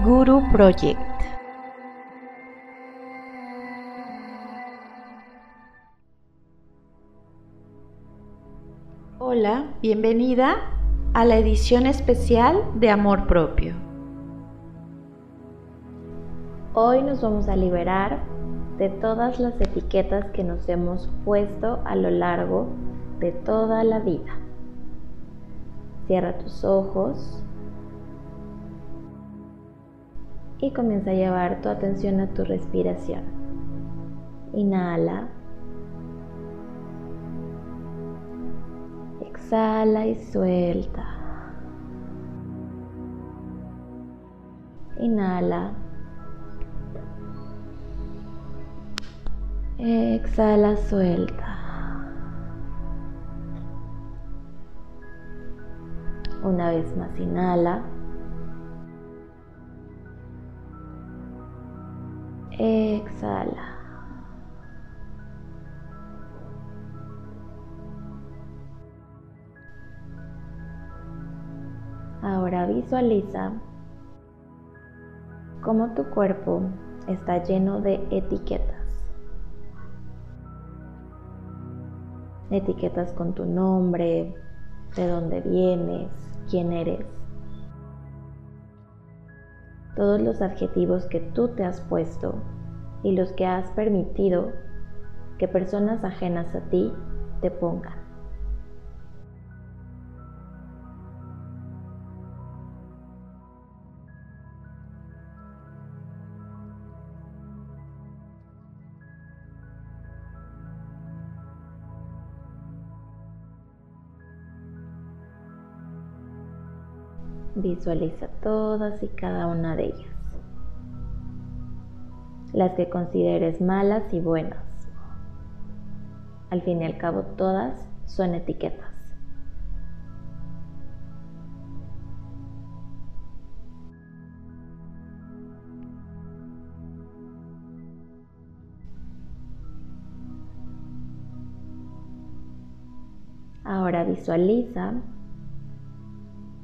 Guru Project. Hola, bienvenida a la edición especial de Amor Propio. Hoy nos vamos a liberar de todas las etiquetas que nos hemos puesto a lo largo de toda la vida. Cierra tus ojos y comienza a llevar tu atención a tu respiración. Inhala. Exhala y suelta. Inhala. Exhala, suelta. Una vez más, inhala. Exhala. Ahora visualiza cómo tu cuerpo está lleno de etiquetas. Etiquetas con tu nombre, de dónde vienes, quién eres todos los adjetivos que tú te has puesto y los que has permitido que personas ajenas a ti te pongan. Visualiza todas y cada una de ellas. Las que consideres malas y buenas. Al fin y al cabo todas son etiquetas. Ahora visualiza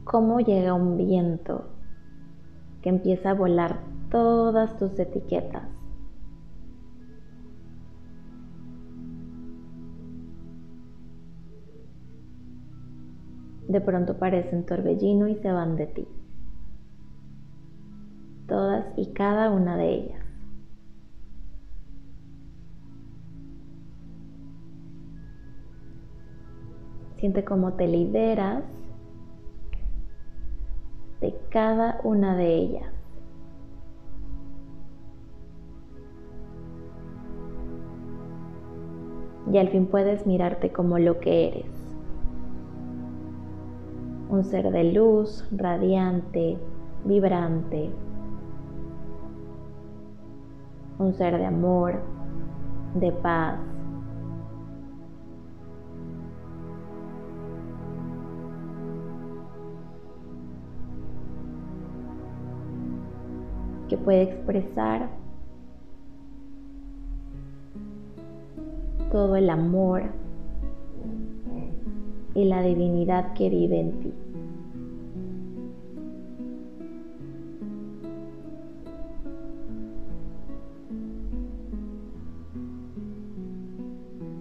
cómo llega un viento que empieza a volar todas tus etiquetas. De pronto parecen torbellino y se van de ti. Todas y cada una de ellas. Siente cómo te liberas cada una de ellas. Y al fin puedes mirarte como lo que eres. Un ser de luz, radiante, vibrante. Un ser de amor, de paz, que puede expresar todo el amor y la divinidad que vive en ti.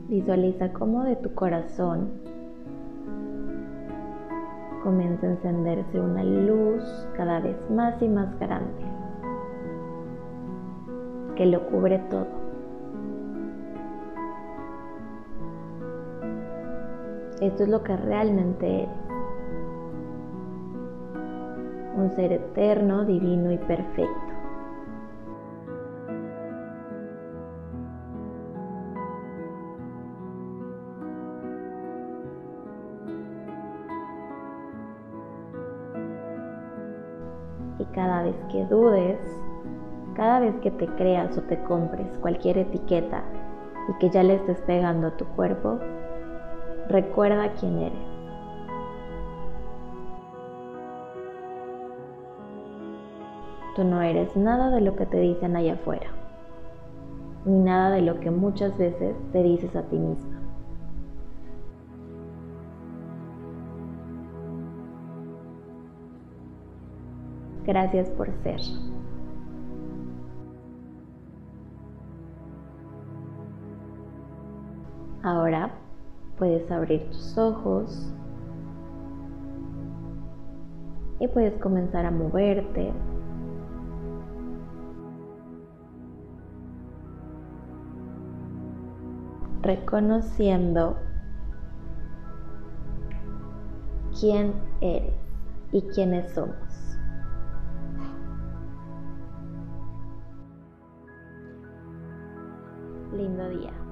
Visualiza cómo de tu corazón comienza a encenderse una luz cada vez más y más grande que lo cubre todo. Esto es lo que realmente eres. Un ser eterno, divino y perfecto. Y cada vez que dudes, cada vez que te creas o te compres cualquier etiqueta y que ya le estés pegando a tu cuerpo, recuerda quién eres. Tú no eres nada de lo que te dicen allá afuera, ni nada de lo que muchas veces te dices a ti misma. Gracias por ser. Ahora puedes abrir tus ojos y puedes comenzar a moverte. reconociendo quién eres y quiénes somos. Lindo día.